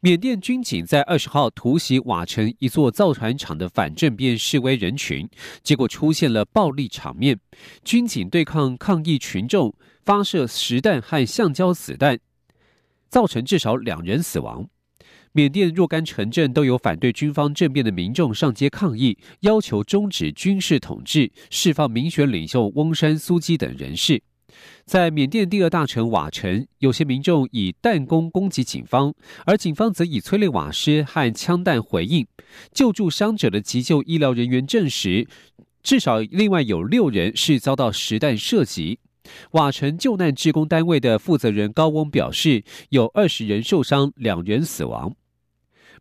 缅甸军警在二十号突袭瓦城一座造船厂的反政变示威人群，结果出现了暴力场面。军警对抗抗议群众，发射实弹和橡胶子弹，造成至少两人死亡。缅甸若干城镇都有反对军方政变的民众上街抗议，要求终止军事统治、释放民选领袖翁山苏基等人士。在缅甸第二大城瓦城，有些民众以弹弓攻击警方，而警方则以催泪瓦斯和枪弹回应。救助伤者的急救医疗人员证实，至少另外有六人是遭到实弹射击。瓦城救难志工单位的负责人高翁表示，有二十人受伤，两人死亡。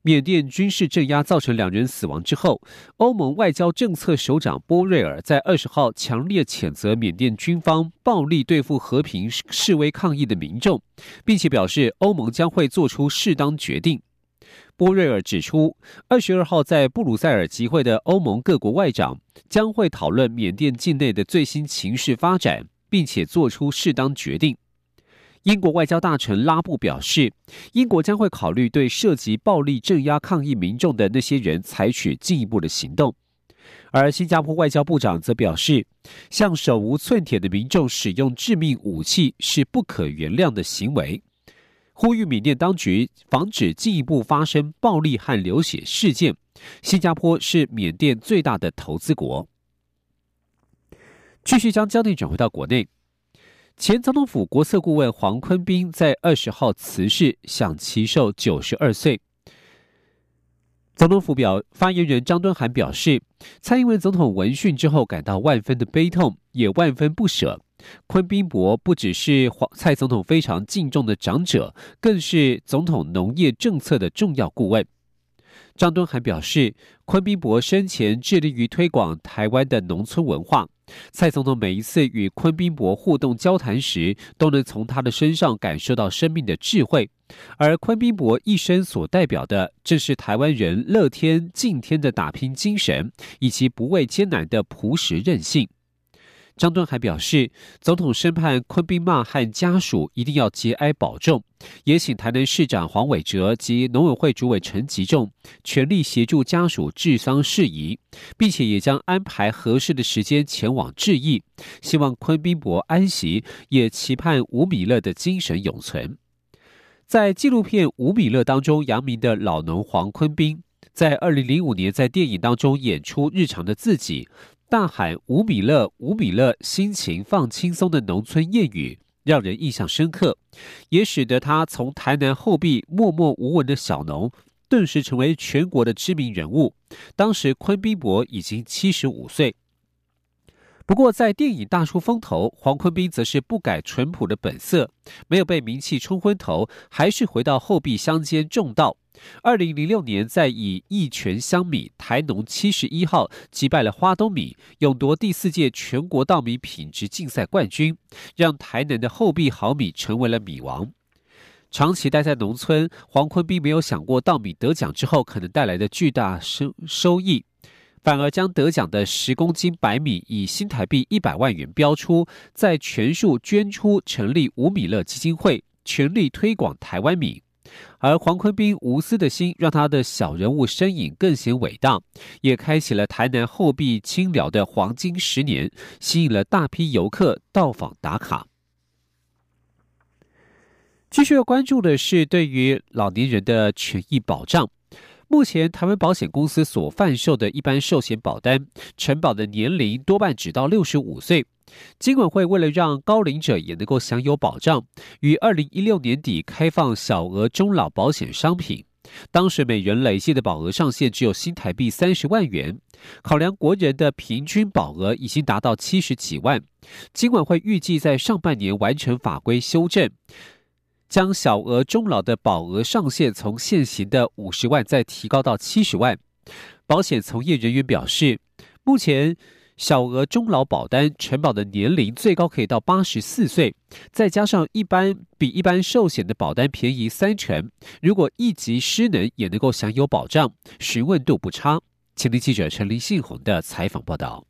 缅甸军事镇压造成两人死亡之后，欧盟外交政策首长波瑞尔在二十号强烈谴责缅甸军方暴力对付和平示威抗议的民众，并且表示欧盟将会做出适当决定。波瑞尔指出，二十二号在布鲁塞尔集会的欧盟各国外长将会讨论缅甸境内的最新情势发展，并且做出适当决定。英国外交大臣拉布表示，英国将会考虑对涉及暴力镇压抗议民众的那些人采取进一步的行动。而新加坡外交部长则表示，向手无寸铁的民众使用致命武器是不可原谅的行为，呼吁缅甸当局防止进一步发生暴力和流血事件。新加坡是缅甸最大的投资国。继续将焦点转回到国内。前总统府国策顾问黄坤斌在二十号辞世，享其寿九十二岁。总统府表发言人张敦涵表示，蔡英文总统闻讯之后感到万分的悲痛，也万分不舍。坤斌伯不只是蔡总统非常敬重的长者，更是总统农业政策的重要顾问。张敦涵表示，坤斌伯生前致力于推广台湾的农村文化。蔡总统每一次与昆宾博互动交谈时，都能从他的身上感受到生命的智慧，而昆宾博一生所代表的，正是台湾人乐天敬天的打拼精神，以及不畏艰难的朴实任性。张敦还表示，总统深盼昆宾骂和家属一定要节哀保重，也请台南市长黄伟哲及农委会主委陈吉仲全力协助家属治丧事宜，并且也将安排合适的时间前往致意，希望昆宾伯安息，也期盼吴米勒的精神永存。在纪录片《吴米勒》当中扬名的老农黄坤斌，在二零零五年在电影当中演出日常的自己。大喊“吴米勒，吴米勒”，心情放轻松的农村谚语，让人印象深刻，也使得他从台南后壁默默无闻的小农，顿时成为全国的知名人物。当时昆宾伯已经七十五岁。不过，在电影大出风头，黄坤斌则是不改淳朴的本色，没有被名气冲昏头，还是回到后壁乡间种稻。二零零六年，在以一泉香米台农七十一号击败了花东米，勇夺第四届全国稻米品质竞赛冠军，让台南的后壁好米成为了米王。长期待在农村，黄坤斌没有想过稻米得奖之后可能带来的巨大收收益，反而将得奖的十公斤白米以新台币一百万元标出，在全数捐出，成立五米乐基金会，全力推广台湾米。而黄坤斌无私的心，让他的小人物身影更显伟大，也开启了台南后壁清聊的黄金十年，吸引了大批游客到访打卡。继续要关注的是对于老年人的权益保障。目前台湾保险公司所贩售的一般寿险保单，承保的年龄多半只到六十五岁。金管会为了让高龄者也能够享有保障，于二零一六年底开放小额中老保险商品。当时每人累计的保额上限只有新台币三十万元。考量国人的平均保额已经达到七十几万，金管会预计在上半年完成法规修正，将小额中老的保额上限从现行的五十万再提高到七十万。保险从业人员表示，目前小额中老保单承保的年龄最高可以到八十四岁，再加上一般比一般寿险的保单便宜三成，如果一级失能也能够享有保障，询问度不差。请听记者陈林信宏的采访报道。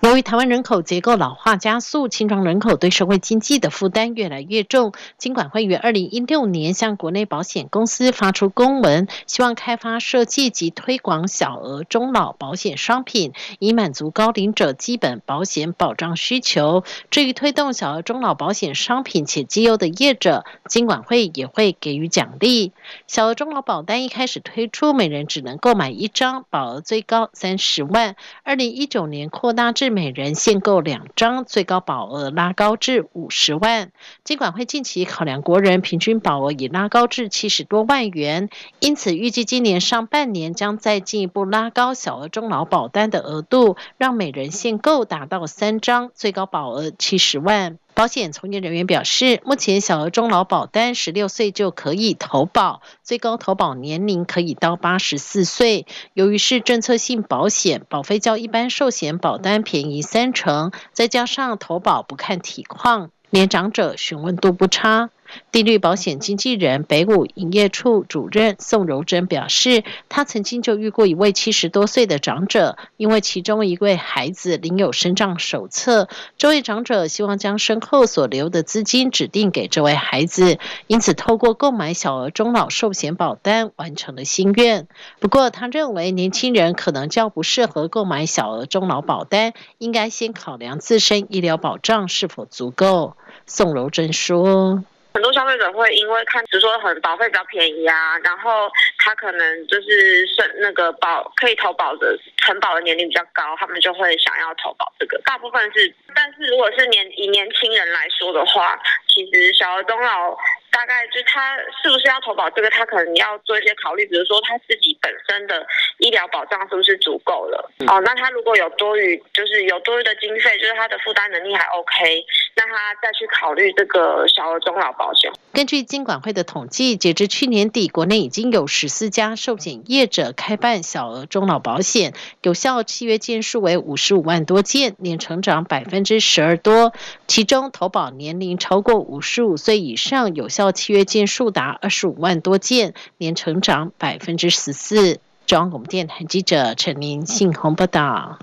由于台湾人口结构老化加速，青壮人口对社会经济的负担越来越重。金管会于二零一六年向国内保险公司发出公文，希望开发设计及推广小额中老保险商品，以满足高龄者基本保险保障需求。至于推动小额中老保险商品且绩优的业者，金管会也会给予奖励。小额中老保单一开始推出，每人只能购买一张，保额最高三十万。二零一九年扩大至每人限购两张，最高保额拉高至五十万。监管会近期考量国人平均保额已拉高至七十多万元，因此预计今年上半年将再进一步拉高小额中老保单的额度，让每人限购达到三张，最高保额七十万。保险从业人员表示，目前小额中老保单十六岁就可以投保，最高投保年龄可以到八十四岁。由于是政策性保险，保费较一般寿险保单便宜三成，再加上投保不看体况，年长者询问度不差。地律保险经纪人北武营业处主任宋柔珍表示，他曾经就遇过一位七十多岁的长者，因为其中一位孩子领有身障手册，这位长者希望将身后所留的资金指定给这位孩子，因此透过购买小额中老寿险保单完成了心愿。不过，他认为年轻人可能较不适合购买小额中老保单，应该先考量自身医疗保障是否足够。宋柔珍说。很多消费者会因为看，只说很保费比较便宜啊，然后他可能就是是那个保可以投保的承保的年龄比较高，他们就会想要投保这个。大部分是，但是如果是年以年轻人来说的话，其实小额终老。大概就他是不是要投保这个，他可能要做一些考虑，比如说他自己本身的医疗保障是不是足够了？哦，那他如果有多余，就是有多余的经费，就是他的负担能力还 OK，那他再去考虑这个小额终老保险。根据金管会的统计，截至去年底，国内已经有十四家寿险业者开办小额终老保险，有效契约件数为五十五万多件，年成长百分之十二多，其中投保年龄超过五十五岁以上有效。契约件数达二十五万多件，年成长百分之十四。中央广播电台记者陈林信鸿报道。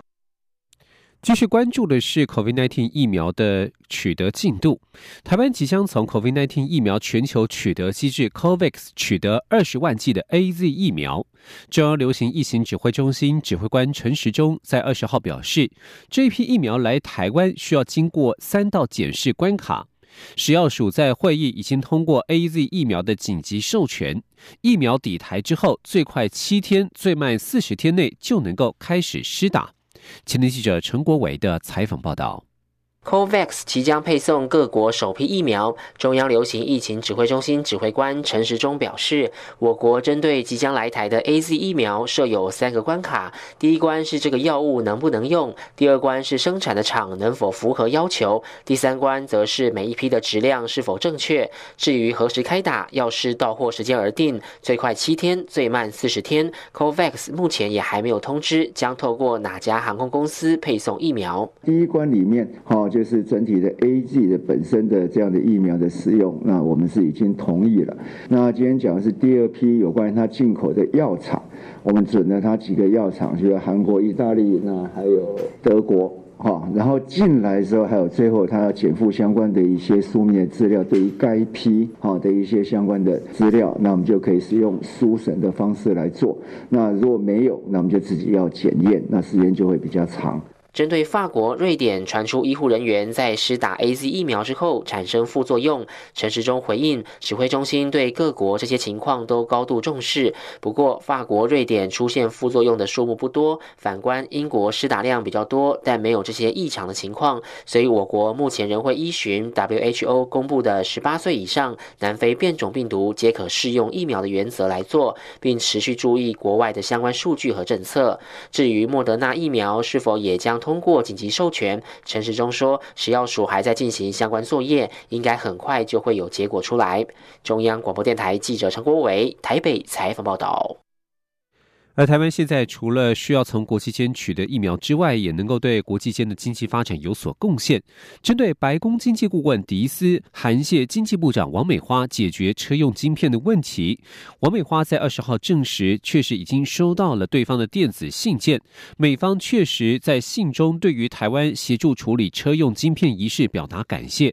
继续关注的是 COVID-19 疫苗的取得进度。台湾即将从 COVID-19 疫苗全球取得机制 COVAX 取得二十万剂的 AZ 疫苗。中央流行疫情指挥中心指挥官陈时中在二十号表示，这批疫苗来台湾需要经过三道检视关卡。食药署在会议已经通过 A Z 疫苗的紧急授权，疫苗抵台之后，最快七天，最慢四十天内就能够开始施打。前天记者陈国伟的采访报道。COVAX 即将配送各国首批疫苗。中央流行疫情指挥中心指挥官陈时中表示，我国针对即将来台的 AZ 疫苗设有三个关卡：第一关是这个药物能不能用；第二关是生产的厂能否符合要求；第三关则是每一批的质量是否正确。至于何时开打，要视到货时间而定，最快七天，最慢四十天。COVAX 目前也还没有通知将透过哪家航空公司配送疫苗。第一关里面，好。就是整体的 A G 的本身的这样的疫苗的使用，那我们是已经同意了。那今天讲的是第二批有关于它进口的药厂，我们准了它几个药厂，就是韩国、意大利，那还有德国，哈。然后进来之后，还有最后它要减负相关的一些书面资料，对于该批哈的一些相关的资料，那我们就可以使用书审的方式来做。那如果没有，那我们就自己要检验，那时间就会比较长。针对法国、瑞典传出医护人员在施打 A Z 疫苗之后产生副作用，陈时中回应，指挥中心对各国这些情况都高度重视。不过，法国、瑞典出现副作用的数目不多，反观英国施打量比较多，但没有这些异常的情况。所以，我国目前仍会依循 W H O 公布的十八岁以上南非变种病毒皆可适用疫苗的原则来做，并持续注意国外的相关数据和政策。至于莫德纳疫苗是否也将通过紧急授权，陈时中说，食药署还在进行相关作业，应该很快就会有结果出来。中央广播电台记者陈国伟台北采访报道。而台湾现在除了需要从国际间取得疫苗之外，也能够对国际间的经济发展有所贡献。针对白宫经济顾问迪斯韩谢经济部长王美花解决车用晶片的问题，王美花在二十号证实，确实已经收到了对方的电子信件，美方确实在信中对于台湾协助处理车用晶片一事表达感谢。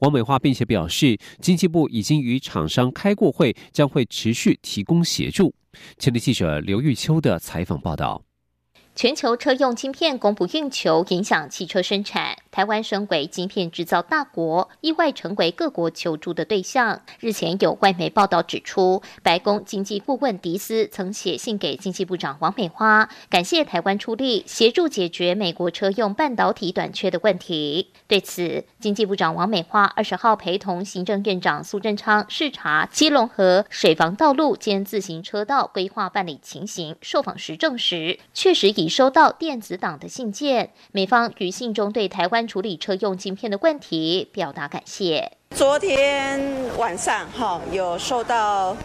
王美花并且表示，经济部已经与厂商开过会，将会持续提供协助。前的记者刘玉秋的采访报道。全球车用晶片供不应求，影响汽车生产。台湾身为晶片制造大国，意外成为各国求助的对象。日前有外媒报道指出，白宫经济顾问迪斯曾写信给经济部长王美花，感谢台湾出力协助解决美国车用半导体短缺的问题。对此，经济部长王美花二十号陪同行政院长苏贞昌视察基隆河水防道路兼自行车道规划办理情形，受访时证实，确实已收到电子档的信件。美方于信中对台湾处理车用晶片的问题表达感谢。昨天晚上哈有收到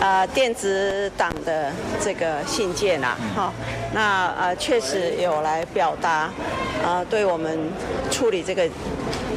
呃电子档的这个信件啊，哈，那呃确实有来表达呃对我们处理这个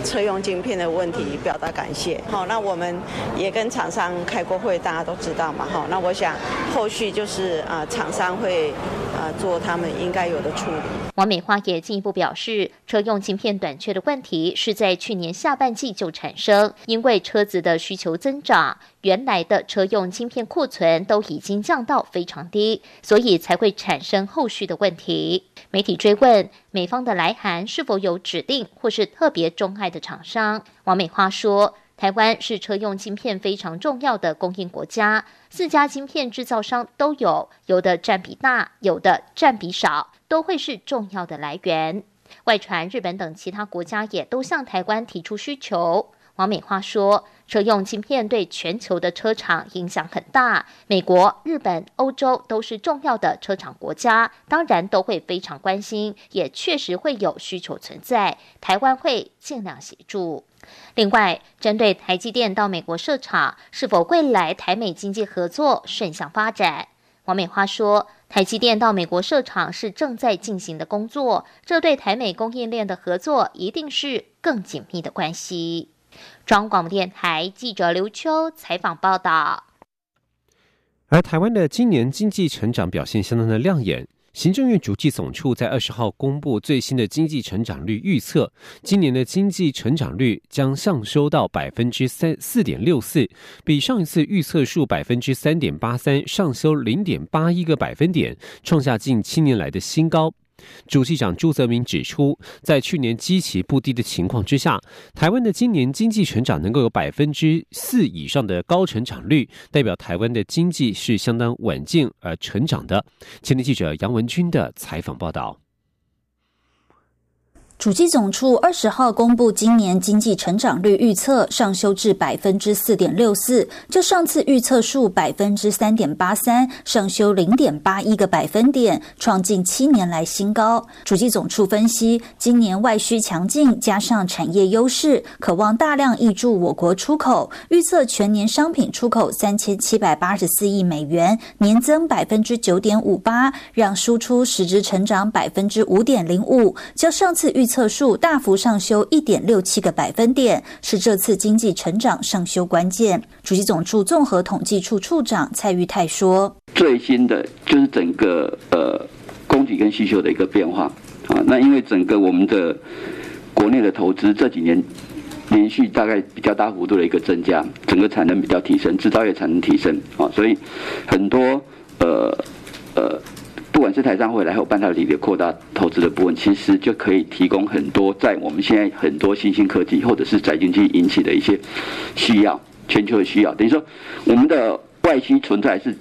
车用晶片的问题表达感谢。好，那我们也跟厂商开过会，大家都知道嘛，哈，那我想后续就是啊厂商会啊做他们应该有的处理。王美花也进一步表示，车用晶片短缺的问题是在去年下半季就产生。因为车子的需求增长，原来的车用晶片库存都已经降到非常低，所以才会产生后续的问题。媒体追问美方的来函是否有指定或是特别钟爱的厂商，王美花说：“台湾是车用晶片非常重要的供应国家，四家晶片制造商都有，有的占比大，有的占比少，都会是重要的来源。”外传日本等其他国家也都向台湾提出需求。王美花说：“车用晶片对全球的车厂影响很大，美国、日本、欧洲都是重要的车厂国家，当然都会非常关心，也确实会有需求存在。台湾会尽量协助。另外，针对台积电到美国设厂，是否未来台美经济合作顺向发展？王美花说：台积电到美国设厂是正在进行的工作，这对台美供应链的合作一定是更紧密的关系。”中央广播电台记者刘秋采访报道。而台湾的今年经济成长表现相当的亮眼。行政院主计总处在二十号公布最新的经济成长率预测，今年的经济成长率将上修到百分之三四点六四，比上一次预测数百分之三点八三上修零点八一个百分点，创下近七年来的新高。主席长朱泽民指出，在去年基期不低的情况之下，台湾的今年经济成长能够有百分之四以上的高成长率，代表台湾的经济是相当稳健而成长的。前天记者杨文军的采访报道。主计总处二十号公布今年经济成长率预测上修至百分之四点六四，就上次预测数百分之三点八三上修零点八一个百分点，创近七年来新高。主计总处分析，今年外需强劲，加上产业优势，渴望大量挹注我国出口，预测全年商品出口三千七百八十四亿美元，年增百分之九点五八，让输出实质成长百分之五点零五，较上次预。测数大幅上修一点六七个百分点，是这次经济成长上修关键。主席总处综合统计处处长蔡玉泰说：“最新的就是整个呃供给跟需求的一个变化啊。那因为整个我们的国内的投资这几年连续大概比较大幅度的一个增加，整个产能比较提升，制造业产能提升啊，所以很多呃呃。”管是台商回来，后半导体的扩大投资的部分，其实就可以提供很多在我们现在很多新兴科技或者是宅经济引起的一些需要，全球的需要。等于说，我们的外需存在是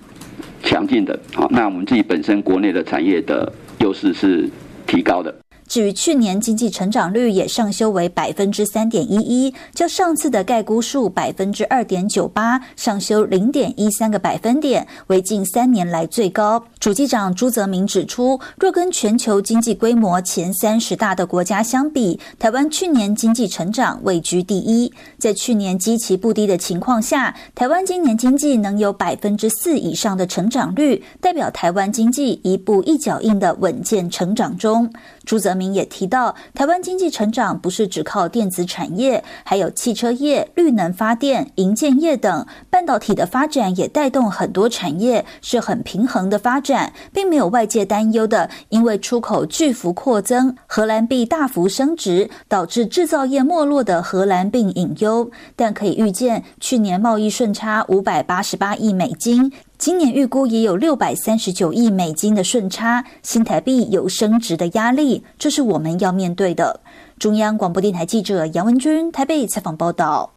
强劲的，好，那我们自己本身国内的产业的优势是提高的。至于去年经济成长率也上修为百分之三点一一，较上次的概估数百分之二点九八上修零点一三个百分点，为近三年来最高。主机长朱泽明指出，若跟全球经济规模前三十大的国家相比，台湾去年经济成长位居第一。在去年基期不低的情况下，台湾今年经济能有百分之四以上的成长率，代表台湾经济一步一脚印的稳健成长中。朱泽明也提到，台湾经济成长不是只靠电子产业，还有汽车业、绿能发电、营建业等，半导体的发展也带动很多产业，是很平衡的发展，并没有外界担忧的，因为出口巨幅扩增、荷兰币大幅升值，导致制造业没落的荷兰病隐忧。但可以预见，去年贸易顺差五百八十八亿美金。今年预估也有六百三十九亿美金的顺差，新台币有升值的压力，这是我们要面对的。中央广播电台记者杨文君台北采访报道。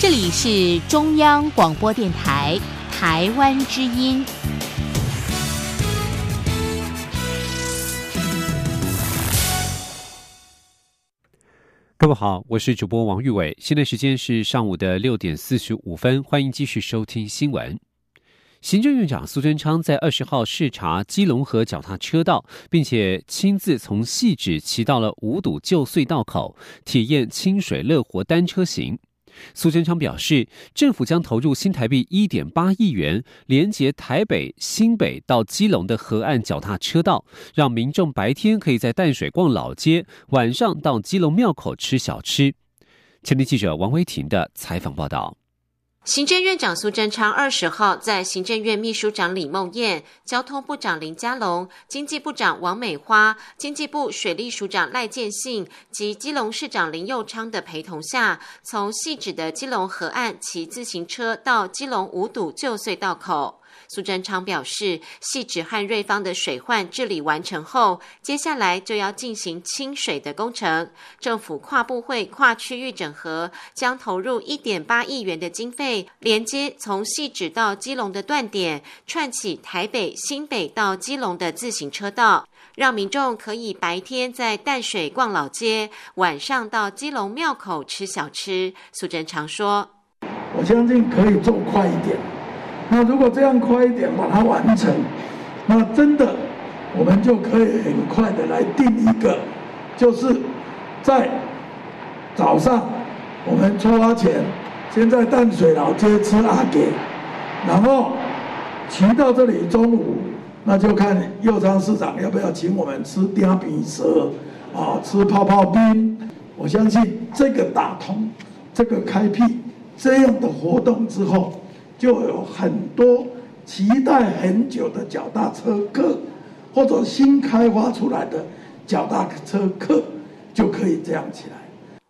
这里是中央广播电台台湾之音。各位好，我是主播王玉伟，现在时间是上午的六点四十五分，欢迎继续收听新闻。行政院长苏贞昌在二十号视察基隆河脚踏车道，并且亲自从细致骑到了五堵旧隧道口，体验清水乐活单车行。苏贞昌表示，政府将投入新台币一点八亿元，连接台北、新北到基隆的河岸脚踏车道，让民众白天可以在淡水逛老街，晚上到基隆庙口吃小吃。前天记者王维婷的采访报道。行政院长苏贞昌二十号在行政院秘书长李梦燕、交通部长林佳龙、经济部长王美花、经济部水利署长赖建信及基隆市长林佑昌的陪同下，从细致的基隆河岸骑自行车到基隆五堵旧隧道口。苏贞昌表示，细致和瑞芳的水患治理完成后，接下来就要进行清水的工程。政府跨部会、跨区域整合，将投入一点八亿元的经费，连接从细致到基隆的断点，串起台北、新北到基隆的自行车道，让民众可以白天在淡水逛老街，晚上到基隆庙口吃小吃。苏贞昌说：“我相信可以做快一点。”那如果这样快一点把它完成，那真的我们就可以很快的来定一个，就是在早上我们出发前，先在淡水老街吃阿给，然后骑到这里中午，那就看右昌市长要不要请我们吃嗲饼蛇，啊，吃泡泡冰。我相信这个打通，这个开辟这样的活动之后。就有很多期待很久的脚踏车客，或者新开发出来的脚踏车客，就可以这样起来。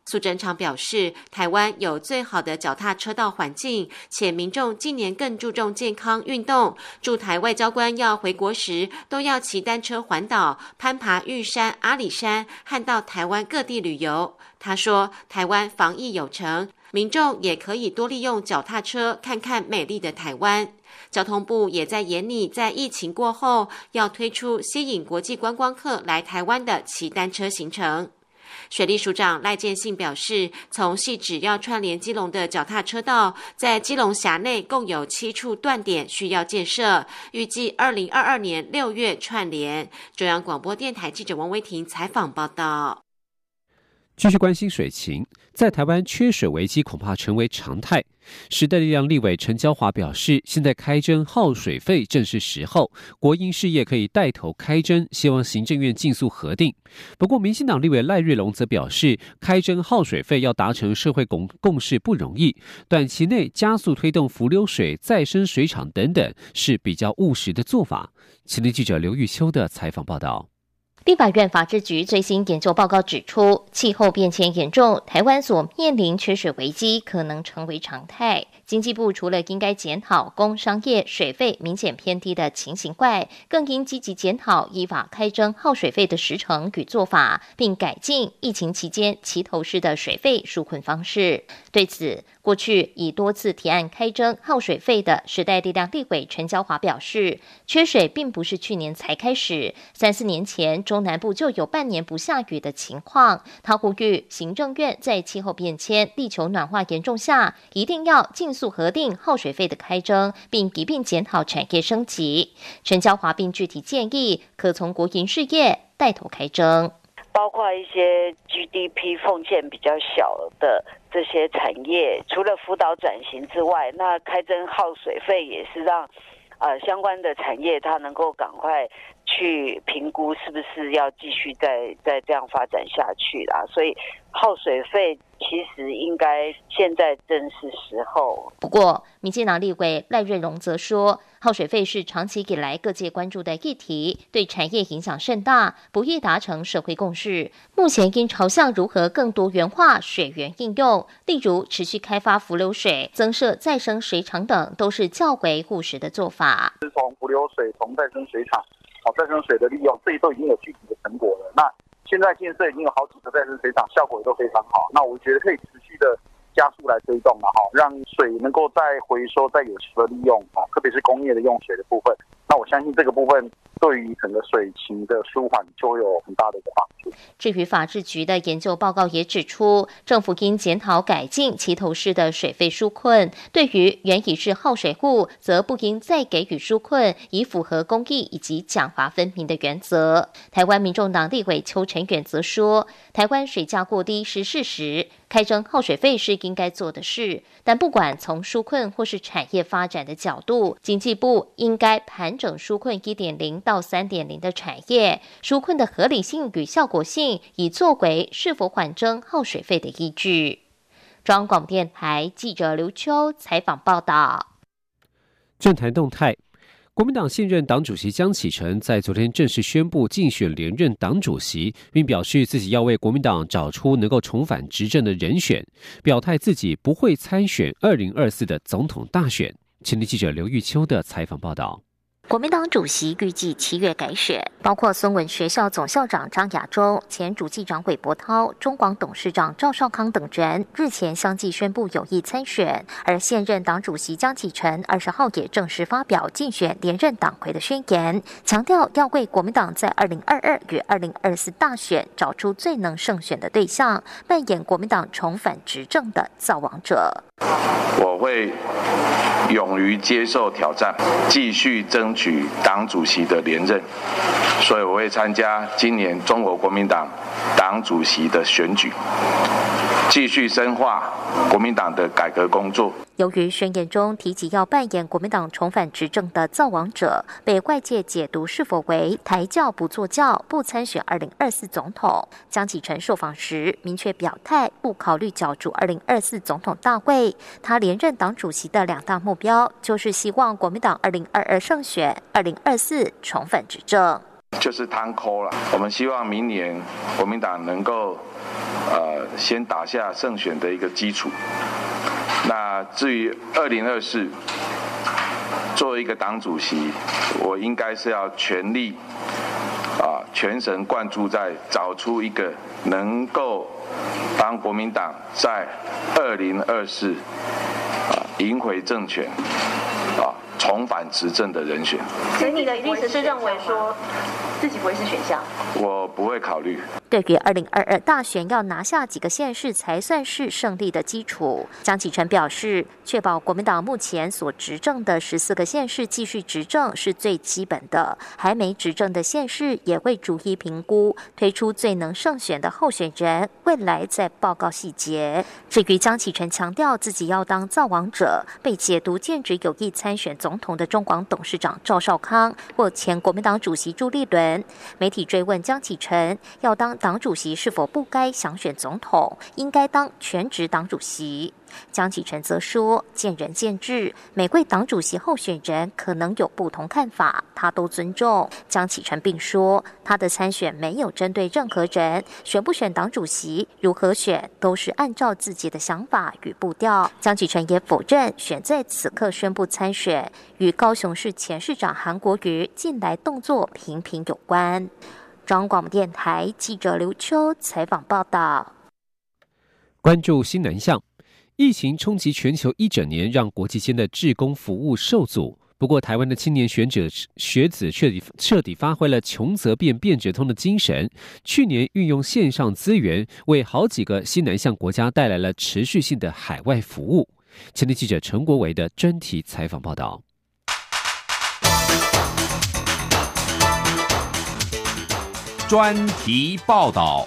苏贞昌表示，台湾有最好的脚踏车道环境，且民众近年更注重健康运动。驻台外交官要回国时，都要骑单车环岛、攀爬玉山、阿里山，和到台湾各地旅游。他说，台湾防疫有成。民众也可以多利用脚踏车看看美丽的台湾。交通部也在眼里，在疫情过后要推出吸引国际观光客来台湾的骑单车行程。水利署长赖建信表示，从细只要串联基隆的脚踏车道，在基隆辖内共有七处断点需要建设，预计二零二二年六月串联。中央广播电台记者王威婷采访报道。继续关心水情，在台湾缺水危机恐怕成为常态。时代力量立委陈娇华表示，现在开征耗水费正是时候，国营事业可以带头开征，希望行政院尽速核定。不过，民进党立委赖瑞龙则表示，开征耗水费要达成社会共共识不容易，短期内加速推动浮流水再生水厂等等是比较务实的做法。前天记者刘玉秋的采访报道。立法院法制局最新研究报告指出，气候变迁严重，台湾所面临缺水危机可能成为常态。经济部除了应该检讨工商业水费明显偏低的情形外，更应积极检讨依法开征耗水费的时程与做法，并改进疫情期间齐头式的水费纾困方式。对此，过去已多次提案开征耗水费的时代力量立委陈娇华表示，缺水并不是去年才开始，三四年前中南部就有半年不下雨的情况。他呼吁行政院在气候变迁、地球暖化严重下，一定要尽速核定耗水费的开征，并一并检讨产业升级。陈娇华并具体建议，可从国营事业带头开征，包括一些 GDP 奉献比较小的这些产业，除了辅导转型之外，那开征耗水费也是让呃相关的产业它能够赶快去评估是不是要继续再再这样发展下去啦。所以耗水费。其实应该现在正是时候。不过，民进党立委赖瑞荣则说，耗水费是长期以来各界关注的议题，对产业影响甚大，不易达成社会共识。目前应朝向如何更多元化水源应用，例如持续开发浮流水、增设再生水厂等，都是较为务实的做法。是从浮流水、从再生水厂、好再生水的利用，这些都已经有具体的成果了。那现在建设已经有好几个再生水厂，效果也都非常好。那我觉得可以持续的加速来推动了哈，让水能够再回收、再有效的利用啊，特别是工业的用水的部分。那我相信这个部分。对于整个水情的舒缓就会有很大的一个帮。至于法制局的研究报告也指出，政府应检讨改进齐头市的水费纾困，对于原已是耗水户，则不应再给予纾困，以符合公益以及奖罚分明的原则。台湾民众党立委邱成远则说，台湾水价过低是事实，开征耗水费是应该做的事，但不管从纾困或是产业发展的角度，经济部应该盘整纾困一点零。到三点零的产业纾困的合理性与效果性，以作为是否缓征耗水费的依据。中央广播电台记者刘秋采访报道。政坛动态：国民党现任党主席江启臣在昨天正式宣布竞选连任党主席，并表示自己要为国民党找出能够重返执政的人选，表态自己不会参选二零二四的总统大选。前天记者刘玉秋的采访报道。国民党主席预计七月改选，包括孙文学校总校长张亚洲、前主计长韦伯涛、中广董事长赵少康等人，日前相继宣布有意参选。而现任党主席江启臣二十号也正式发表竞选连任党魁的宣言，强调要为国民党在二零二二与二零二四大选找出最能胜选的对象，扮演国民党重返执政的造王者。我会勇于接受挑战，继续争。取党主席的连任，所以我会参加今年中国国民党党主席的选举，继续深化国民党的改革工作。由于宣言中提及要扮演国民党重返执政的造王者，被外界解读是否为抬轿不坐轿，不参选二零二四总统。江启臣受访时明确表态，不考虑角逐二零二四总统大会。他连任党主席的两大目标，就是希望国民党二零二二胜选，二零二四重返执政。就是摊扣了。我们希望明年国民党能够呃先打下胜选的一个基础。那至于二零二四，作为一个党主席，我应该是要全力啊，全神贯注在找出一个能够帮国民党在二零二四啊赢回政权啊重返执政的人选。所以你的意思是认为说自己不会是选项？我不会考虑。对于二零二二大选要拿下几个县市才算是胜利的基础，江启臣表示，确保国民党目前所执政的十四个县市继续执政是最基本的，还没执政的县市也会逐一评估，推出最能胜选的候选人，未来再报告细节。至于江启臣强调自己要当造王者，被解读兼职有意参选总统的中广董事长赵少康或前国民党主席朱立伦，媒体追问江启臣要当。党主席是否不该想选总统，应该当全职党主席。江启臣则说：“见仁见智，每位党主席候选人可能有不同看法，他都尊重。”江启臣并说：“他的参选没有针对任何人，选不选党主席，如何选，都是按照自己的想法与步调。”江启臣也否认选在此刻宣布参选与高雄市前市长韩国瑜近来动作频频有关。中广电台记者刘秋采访报道。关注新南向。疫情冲击全球一整年，让国际间的志工服务受阻。不过，台湾的青年学者学子彻底彻底发挥了“穷则变，变则通”的精神。去年运用线上资源，为好几个西南向国家带来了持续性的海外服务。前天记者陈国维的专题采访报道。专题报道。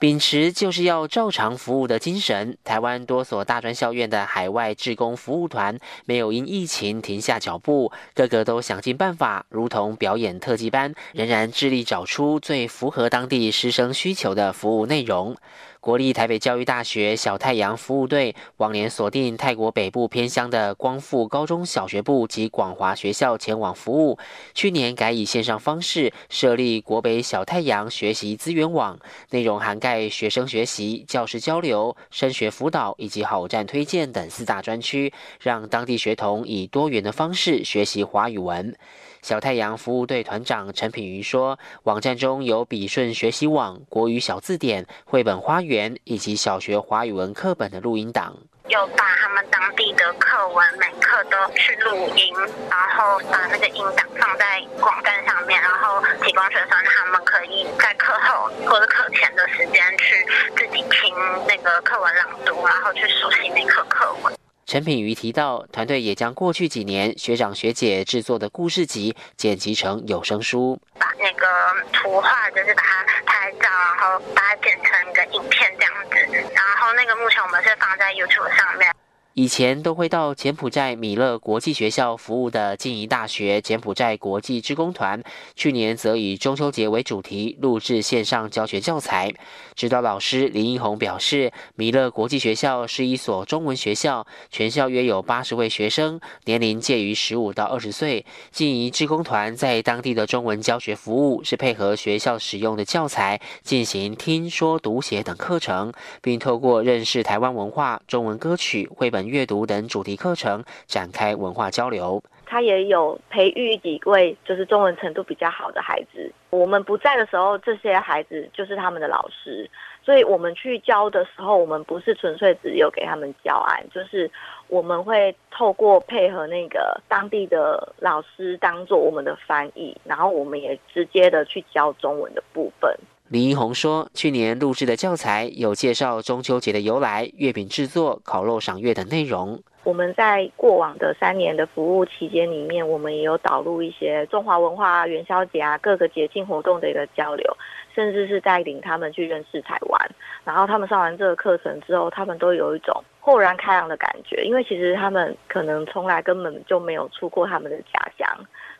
秉持就是要照常服务的精神，台湾多所大专校院的海外志工服务团没有因疫情停下脚步，个个都想尽办法，如同表演特技班，仍然致力找出最符合当地师生需求的服务内容。国立台北教育大学小太阳服务队往年锁定泰国北部偏乡的光复高中小学部及广华学校前往服务，去年改以线上方式设立国北小太阳学习资源网，内容涵盖学生学习、教师交流、升学辅导以及好站推荐等四大专区，让当地学童以多元的方式学习华语文。小太阳服务队团长陈品瑜说：“网站中有笔顺学习网、国语小字典、绘本花园以及小学华语文课本的录音档，有把他们当地的课文每课都去录音，然后把那个音档放在网站上面，然后提供学生他们可以在课后或者课前的时间去自己听那个课文朗读，然后去熟悉那课课文。”陈品瑜提到，团队也将过去几年学长学姐制作的故事集剪辑成有声书，把那个图画就是把它拍照，然后把它剪成一个影片这样子。然后那个目前我们是放在 YouTube 上面。以前都会到柬埔寨米勒国际学校服务的静宜大学柬埔寨国际职工团，去年则以中秋节为主题录制线上教学教材。指导老师林英红表示，米勒国际学校是一所中文学校，全校约有八十位学生，年龄介于十五到二十岁。静宜职工团在当地的中文教学服务是配合学校使用的教材进行听说读写等课程，并透过认识台湾文化、中文歌曲、绘本。阅读等主题课程展开文化交流。他也有培育几位就是中文程度比较好的孩子。我们不在的时候，这些孩子就是他们的老师。所以我们去教的时候，我们不是纯粹只有给他们教案，就是我们会透过配合那个当地的老师当做我们的翻译，然后我们也直接的去教中文的部分。李英红说，去年录制的教材有介绍中秋节的由来、月饼制作、烤肉赏月等内容。我们在过往的三年的服务期间里面，我们也有导入一些中华文化、元宵节啊各个节庆活动的一个交流，甚至是带领他们去认识台湾。然后他们上完这个课程之后，他们都有一种豁然开朗的感觉，因为其实他们可能从来根本就没有出过他们的家乡。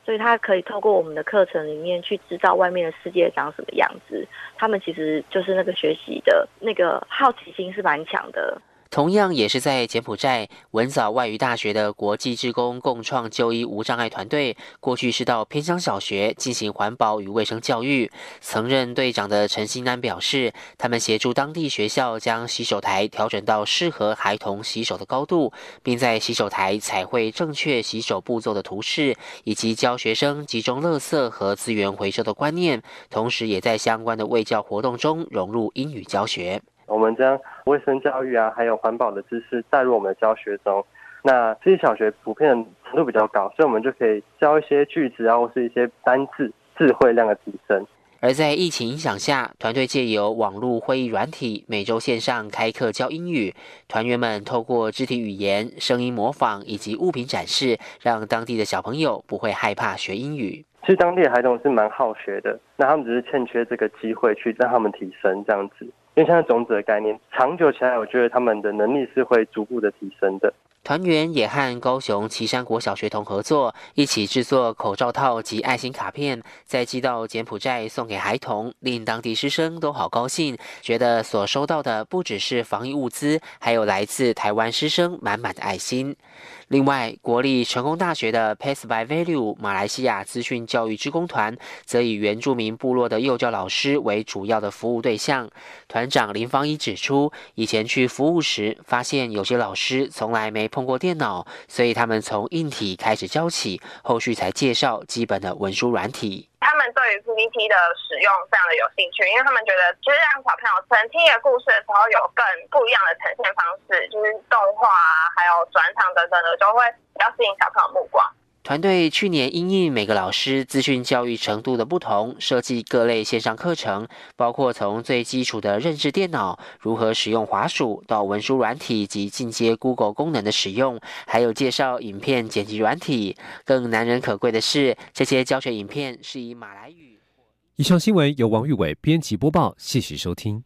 所以他可以透过我们的课程里面去知道外面的世界长什么样子。他们其实就是那个学习的那个好奇心是蛮强的。同样也是在柬埔寨文藻外语大学的国际职工共创就医无障碍团队，过去是到偏乡小学进行环保与卫生教育。曾任队长的陈新安表示，他们协助当地学校将洗手台调整到适合孩童洗手的高度，并在洗手台彩绘正确洗手步骤的图示，以及教学生集中垃圾和资源回收的观念。同时，也在相关的卫教活动中融入英语教学。我们将卫生教育啊，还有环保的知识带入我们的教学中。那这些小学普遍程度比较高，所以我们就可以教一些句子啊，或是一些单字、智慧量的提升。而在疫情影响下，团队借由网络会议软体，每周线上开课教英语。团员们透过肢体语言、声音模仿以及物品展示，让当地的小朋友不会害怕学英语。其实当地的孩童是蛮好学的，那他们只是欠缺这个机会去让他们提升这样子。因为像种子的概念，长久起来，我觉得他们的能力是会逐步的提升的。团员也和高雄旗山国小学童合作，一起制作口罩套及爱心卡片，再寄到柬埔寨送给孩童，令当地师生都好高兴，觉得所收到的不只是防疫物资，还有来自台湾师生满满的爱心。另外，国立成功大学的 Pass by Value 马来西亚资讯教育职工团，则以原住民部落的幼教老师为主要的服务对象。团长林芳一指出，以前去服务时，发现有些老师从来没碰过电脑，所以他们从硬体开始教起，后续才介绍基本的文书软体。对于 PPT 的使用非常的有兴趣，因为他们觉得就是让小朋友曾听一个故事的时候有更不一样的呈现方式，就是动画啊，还有转场等等的，就会比较吸引小朋友目光。团队去年因应每个老师资讯教育程度的不同，设计各类线上课程，包括从最基础的认识电脑、如何使用滑鼠，到文书软体及进阶 Google 功能的使用，还有介绍影片剪辑软体。更难能可贵的是，这些教学影片是以马来语。以上新闻由王玉伟编辑播报，谢谢收听。